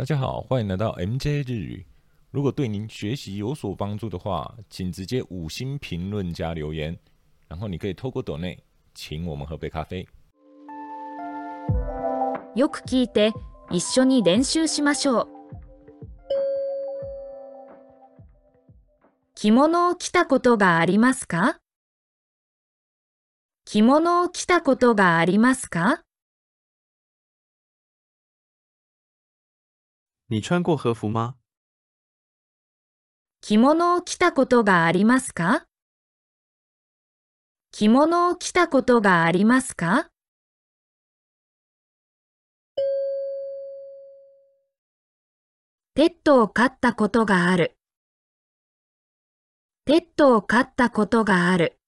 大家好，欢迎来到 MJ 日语。如果对您学习有所帮助的话，请直接五星评论加留言，然后你可以透过抖内请我们喝杯咖啡。よく聞いて一緒に練習しましょう着物を着たことがありますか？着物を着たことがありますか？你穿过和服吗？着物を着たことがありますか？着物を着たことがありますか？ペットを飼ったことがある。ペットを飼ったことがある。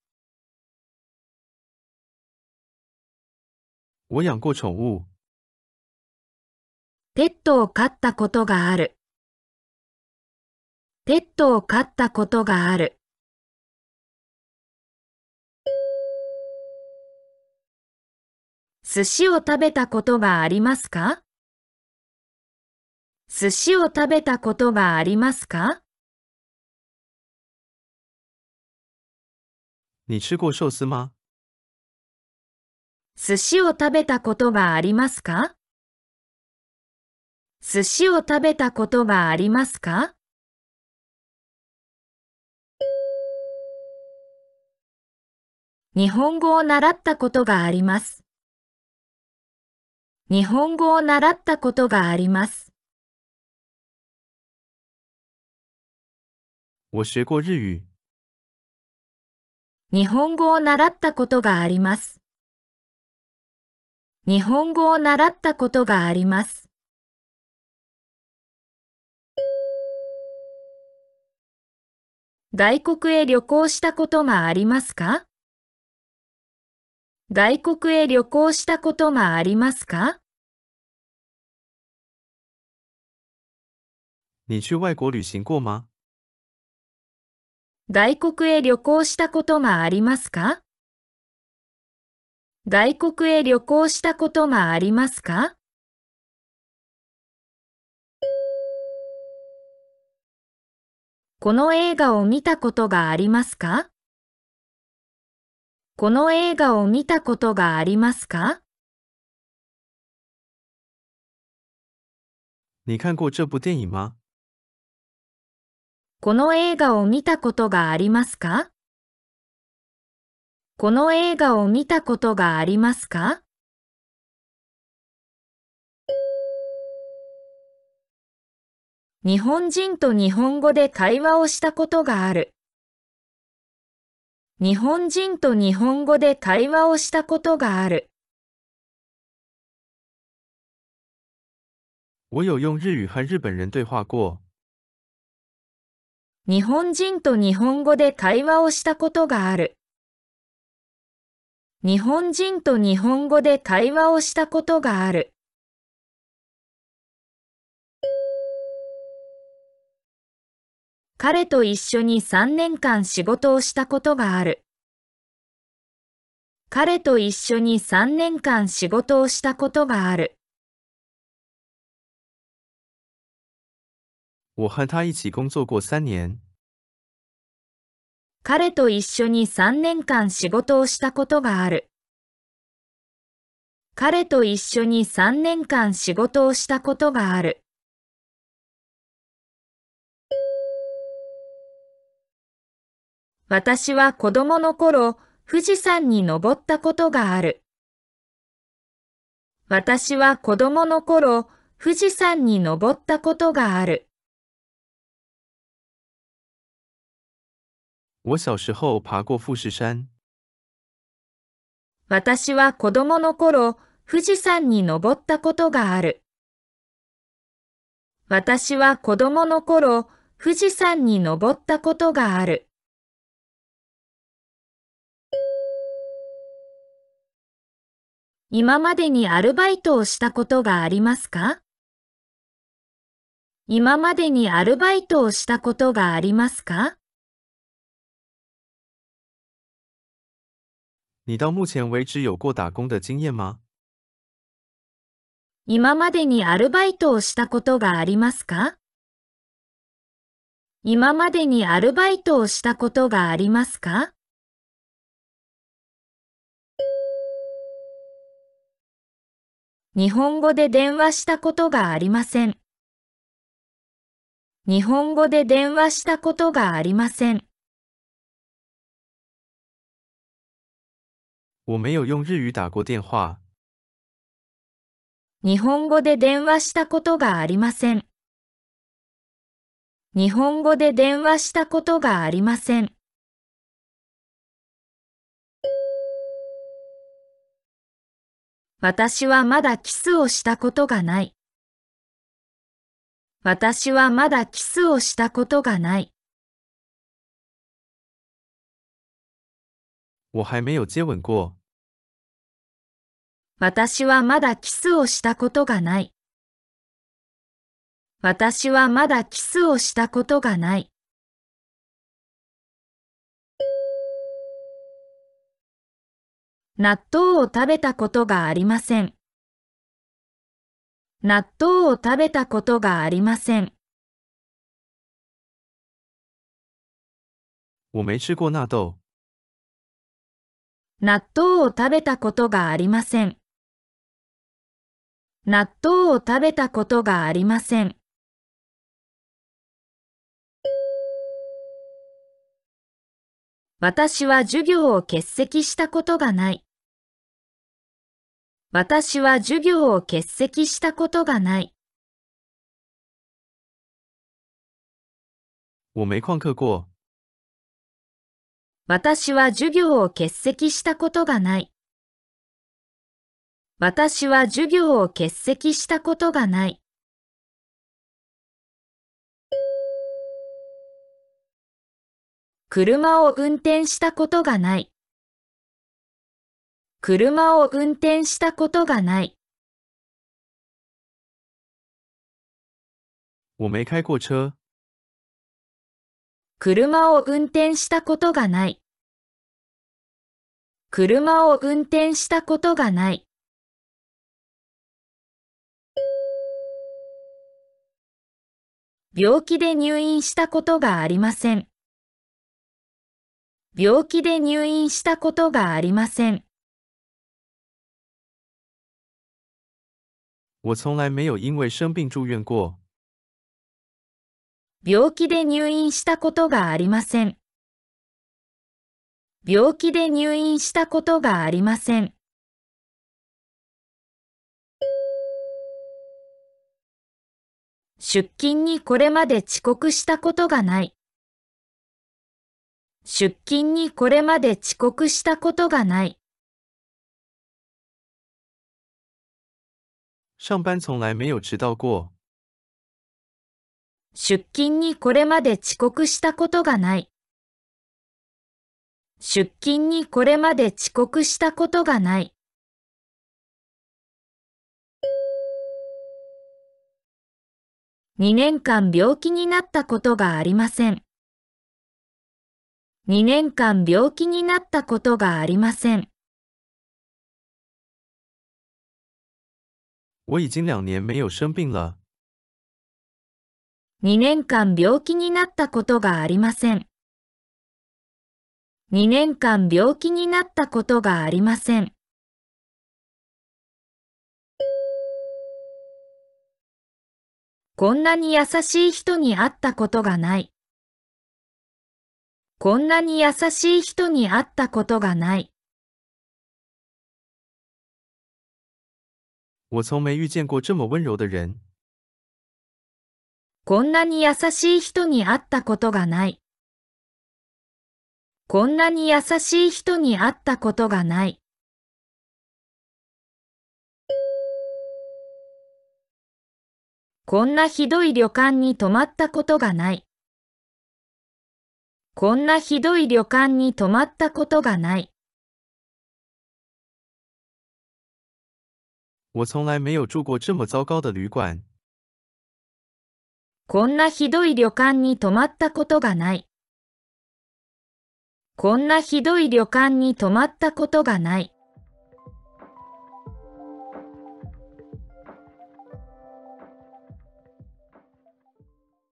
我养过宠物。ペットを飼ったことがある。ペットを飼ったことがある。寿司を食べたことがありますか？寿司を食べたことがありますか？你吃过寿司吗？寿司を食べたことがありますか？寿司を食べたことがありますか？日本語を習ったことがあります。日本語を習ったことがあります。日本語を習ったことがあります。日本語を習ったことがあります。外国へ旅行したことがありますか？外国へ旅行したことがありますか？你去外国旅行过吗？外国へ旅行したことがありますか？外国へ旅行したことがありますか？この映画を見たことがありますか？この映画を見たことがありますか？你看过这部电影吗？この映画を見たことがありますか？この映画を見たことがありますか？日本人と日本語で会話をしたことがある。日本人と日本語で会話をしたことがある。我有用日语和日本人对话过。日本人と日本語で会話をしたことがある。日本人と日本語で会話をしたことがある。彼と一緒に3年間仕事をしたことがある。彼と一緒に3年間仕事をしたことがある。我和他一起工作过三年。彼と一緒に3年間仕事をしたことがある。彼と一緒に3年間仕事をしたことがある。私は子供の頃、富士山に登ったことがある。私は子供の頃、富士山に登ったことがある。我小时候爬过富士山。私は子供の頃、富士山に登ったことがある。私は子供の頃、富士山に登ったことがある。今までにアルバイトをしたことがありますか？今までにアルバイトをしたことがありますか？你到目前为止有过打工的经验吗？今までにアルバイトをしたことがありますか？今までにアルバイトをしたことがありますか？日本語で電話したことがありません。日本語で電話したことがありません。我没有用日语打过电话。日本語で電話したことがありません。日本語で電話したことがありません。私はまだキスをしたことがない。私はまだキスをしたことがない。我还没有接吻过。私はまだキスをしたことがない。私はまだキスをしたことがない。納豆を食べたことがありません。納豆を食べたことがありません。我没吃过纳豆。納豆を食べたことがありません。納豆を食べたことがありません。私は授業を欠席したことがない。私は授業を欠席したことがない。我没旷课过。私は授業を欠席したことがない。私は授業を欠席したことがない。車を運転したことがない。車を運転したことがない。我没开过车。車を運転したことがない。車を運転したことがない。病気で入院したことがありません。病気で入院したことがありません。我从来没有因为生病住院过。病気で入院したことがありません。病気で入院したことがありません。出勤にこれまで遅刻したことがない。出勤にこれまで遅刻したことがない。上班从来没有迟到过。出勤にこれまで遅刻したことがない。出勤にこれまで遅刻したことがない。2年間病気になったことがありません。2年間病気になったことがありません。我已经两年没有生病了。2年間病気になったことがありません。2年間病気になったことがありません。こんなに優しい人に会ったことがない。こんなに優しい人に会ったことがない。我从没遇见过这么温柔的人。こんなに優しい人に会ったことがない。こんなに優しい人に会ったことがない。こんなひどい旅館に泊まったことがない。こんなひどい旅館に泊まったことがない。我从来没有住过这么糟糕的旅馆。こんなひどい旅館に泊まったことがない。こんなひどい旅館に泊まったことがない。